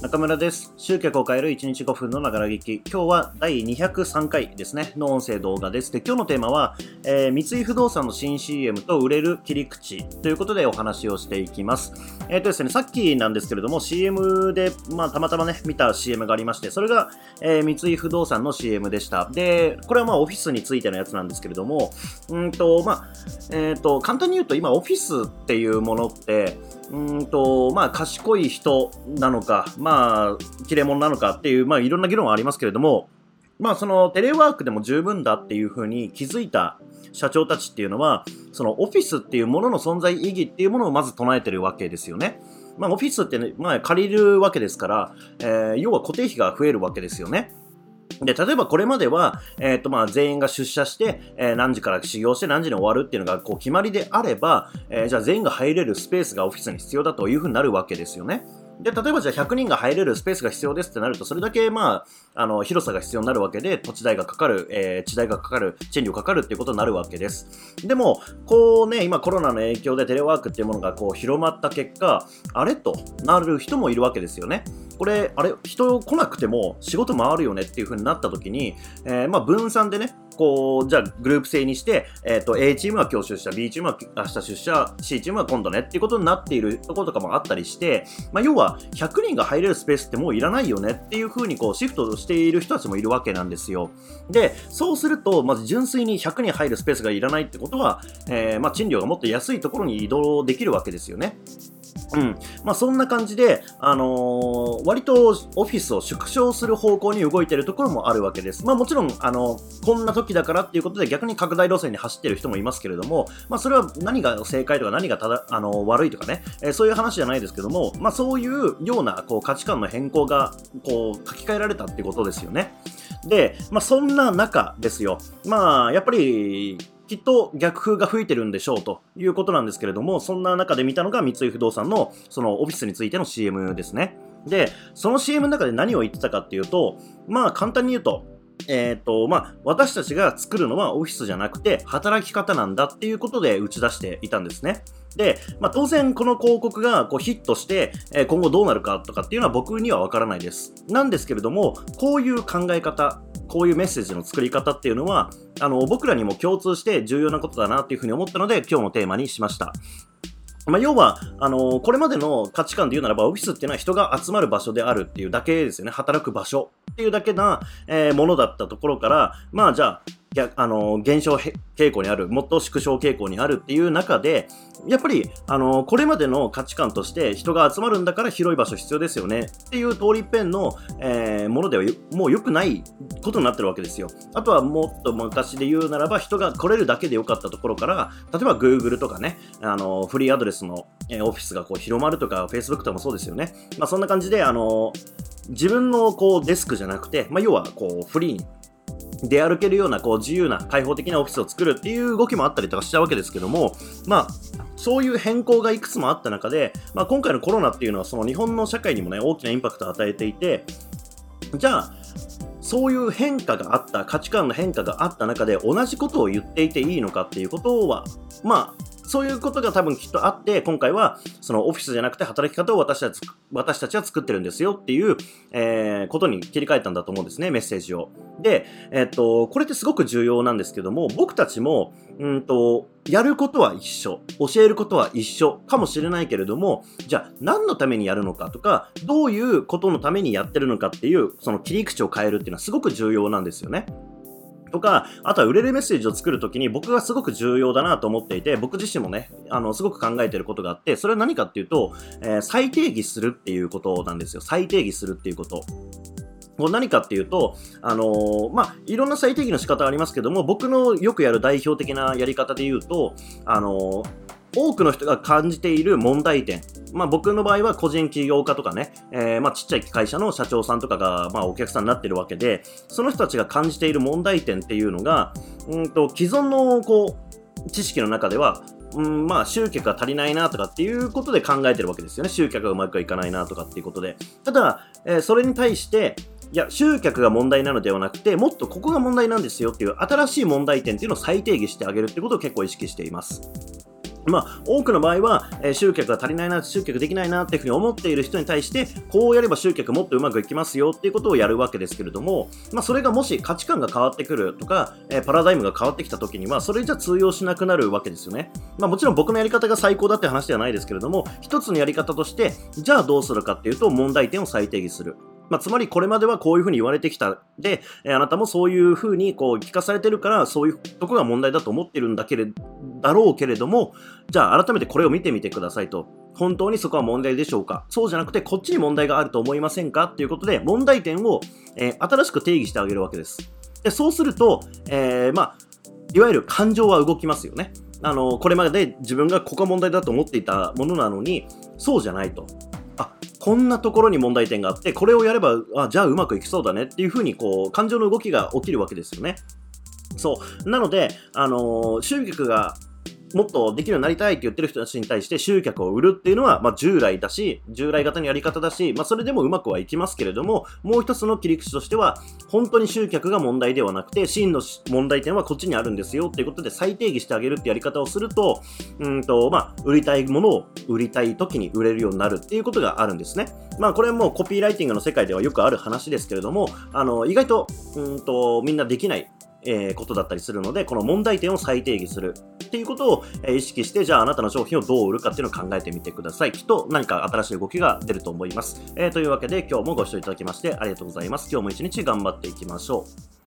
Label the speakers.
Speaker 1: 中村です。集客を変える1日5分のながら劇。今日は第203回ですね、の音声動画です。で、今日のテーマは、えー三井不動産の新 CM と売れる切り口ということでお話をしていきます。えっ、とですね、さっきなんですけれども、CM で、まあ、たまたまね、見た CM がありまして、それが、えー三井不動産の CM でした。で、これはまあ、オフィスについてのやつなんですけれども、うんと、まあ、えっ、と、簡単に言うと、今、オフィスっていうものって、うんと、まあ、賢い人なのか、まあ、切れ者なのかっていう、まあ、いろんな議論はありますけれども、まあ、その、テレワークでも十分だっていうふうに気づいた社長たちっていうのは、その、オフィスっていうものの存在意義っていうものをまず唱えてるわけですよね。まあ、オフィスってね、まあ、借りるわけですから、えー要は固定費が増えるわけですよね。で、例えばこれまでは、えっ、と、まあ、全員が出社して、えー何時から始業して何時に終わるっていうのが、こう、決まりであれば、えーじゃあ全員が入れるスペースがオフィスに必要だというふうになるわけですよね。で、例えばじゃあ100人が入れるスペースが必要ですってなると、それだけ、まあ、あの、広さが必要になるわけで、土地代がかかる、えー地代がかかる、賃料かかるっていうことになるわけです。でも、こうね、今コロナの影響でテレワークっていうものがこう広まった結果、あれとなる人もいるわけですよね。これ、あれ、人来なくても仕事回るよねっていう風になった時に、えーまあ分散でね、こう、じゃあグループ制にして、えっ、と、A チームは今日出社、B チームは明日出社、C チームは今度ねっていうことになっているところとかもあったりして、まあ要は100人が入れるスペースってもういらないよねっていう風にこうシフトしている人たちもいるわけなんですよ。で、そうすると、まず純粋に100人入るスペースがいらないってことは、えーまあ賃料がもっと安いところに移動できるわけですよね。うん。まあそんな感じで、あのー割とオフィスを縮小する方向に動いているところもあるわけです。まあもちろん、あのこんな時だからっていうことで逆に拡大路線に走っている人もいますけれども、まあそれは何が正解とか何がただ、あの悪いとかね、えーそういう話じゃないですけども、まあそういうようなこう価値観の変更がこう書き換えられたってことですよね。で、まあそんな中ですよ。まあやっぱり、きっと逆風が吹いてるんでしょうということなんですけれども、そんな中で見たのが三井不動産のそのオフィスについての CM ですね。で、その CM の中で何を言ってたかっていうと、まあ簡単に言うと、えっ、と、まあ私たちが作るのはオフィスじゃなくて働き方なんだっていうことで打ち出していたんですね。で、まあ、当然この広告がこうヒットして、えー今後どうなるかとかっていうのは僕にはわからないです。なんですけれども、こういう考え方、こういうメッセージの作り方っていうのは、あの、僕らにも共通して重要なことだなっていうふうに思ったので、今日のテーマにしました。まあ、要は、あのこれまでの価値観で言うならば、オフィスっていうのは人が集まる場所であるっていうだけですよね。働く場所っていうだけな、えーものだったところから、まあじゃあ、あの減少傾向にある、もっと縮小傾向にあるっていう中で、やっぱり、あのこれまでの価値観として人が集まるんだから広い場所必要ですよねっていう通りっぺんの、えーものではもう良くないことになってるわけですよ。あとはもっと昔で言うならば人が来れるだけで良かったところから、例えば Google とかね、あのフリーアドレスの、えーオフィスがこう広まるとか、Facebook とかもそうですよね。まあそんな感じで、あの自分のこうデスクじゃなくて、まあ要はこうフリーに出歩けるようなこう自由な開放的なオフィスを作るっていう動きもあったりとかしたわけですけども、まあ、そういう変更がいくつもあった中で、まあ、今回のコロナっていうのはその日本の社会にもね大きなインパクトを与えていてじゃあそういう変化があった価値観の変化があった中で同じことを言っていていいのかっていうことはまあそういうことが多分きっとあって、今回はそのオフィスじゃなくて働き方を私たち私たちは作ってるんですよっていう、えーことに切り替えたんだと思うんですね、メッセージを。で、えっと、これってすごく重要なんですけども、僕たちも、うんと、やることは一緒、教えることは一緒かもしれないけれども、じゃあ何のためにやるのかとか、どういうことのためにやってるのかっていう、その切り口を変えるっていうのはすごく重要なんですよね。とか、あとは売れるメッセージを作るときに僕がすごく重要だなと思っていて、僕自身もね、あの、すごく考えてることがあって、それは何かっていうと、えー再定義するっていうことなんですよ。再定義するっていうこと。こう何かっていうと、あのーまあ、いろんな再定義の仕方ありますけども、僕のよくやる代表的なやり方で言うと、あのー多くの人が感じている問題点。まあ僕の場合は個人起業家とかね、えーまあちっちゃい会社の社長さんとかが、まあお客さんになってるわけで、その人たちが感じている問題点っていうのが、うんと、既存のこう、知識の中では、うん、まあ集客が足りないなとかっていうことで考えてるわけですよね。集客がうまくいかないなとかっていうことで。ただ、えーそれに対して、いや、集客が問題なのではなくて、もっとここが問題なんですよっていう新しい問題点っていうのを再定義してあげるってことを結構意識しています。まあ、多くの場合は、えー、集客が足りないな、集客できないなっていうふうに思っている人に対して、こうやれば集客もっとうまくいきますよっていうことをやるわけですけれども、まあ、それがもし価値観が変わってくるとか、えー、パラダイムが変わってきた時には、それじゃ通用しなくなるわけですよね。まあ、もちろん僕のやり方が最高だって話ではないですけれども、一つのやり方として、じゃあどうするかっていうと、問題点を再定義する。まあ、つまりこれまではこういうふうに言われてきた。で、え、あなたもそういうふうにこう聞かされてるから、そういうとこが問題だと思ってるんだけれだろうけれども、じゃあ改めてこれを見てみてくださいと。本当にそこは問題でしょうか？そうじゃなくて、こっちに問題があると思いませんか？っていうことで、問題点を、えー、新しく定義してあげるわけです。でそうすると、えー、まあ、いわゆる感情は動きますよね。あの、これまで自分がここが問題だと思っていたものなのに、そうじゃないと。こんなところに問題点があって、これをやれば、あ、じゃあうまくいきそうだねっていうふうに、こう、感情の動きが起きるわけですよね。そう。なので、あのー、集客がもっとできるようになりたいって言ってる人たちに対して集客を売るっていうのは、まあ、従来だし、従来型のやり方だし、まあ、それでもうまくはいきますけれども、もう一つの切り口としては、本当に集客が問題ではなくて、真の問題点はこっちにあるんですよっていうことで再定義してあげるってやり方をすると、うんと、まあ、売りたいものを売りたい時に売れるようになるっていうことがあるんですね。まあ、これもコピーライティングの世界ではよくある話ですけれども、あの、意外と、うんと、みんなできないえー、ことだったりするので、この問題点を再定義するっていうことを、えー、意識して、じゃああなたの商品をどう売るかっていうのを考えてみてください。きっと何か新しい動きが出ると思います。えー、というわけで今日もご視聴いただきましてありがとうございます。今日も一日頑張っていきましょう。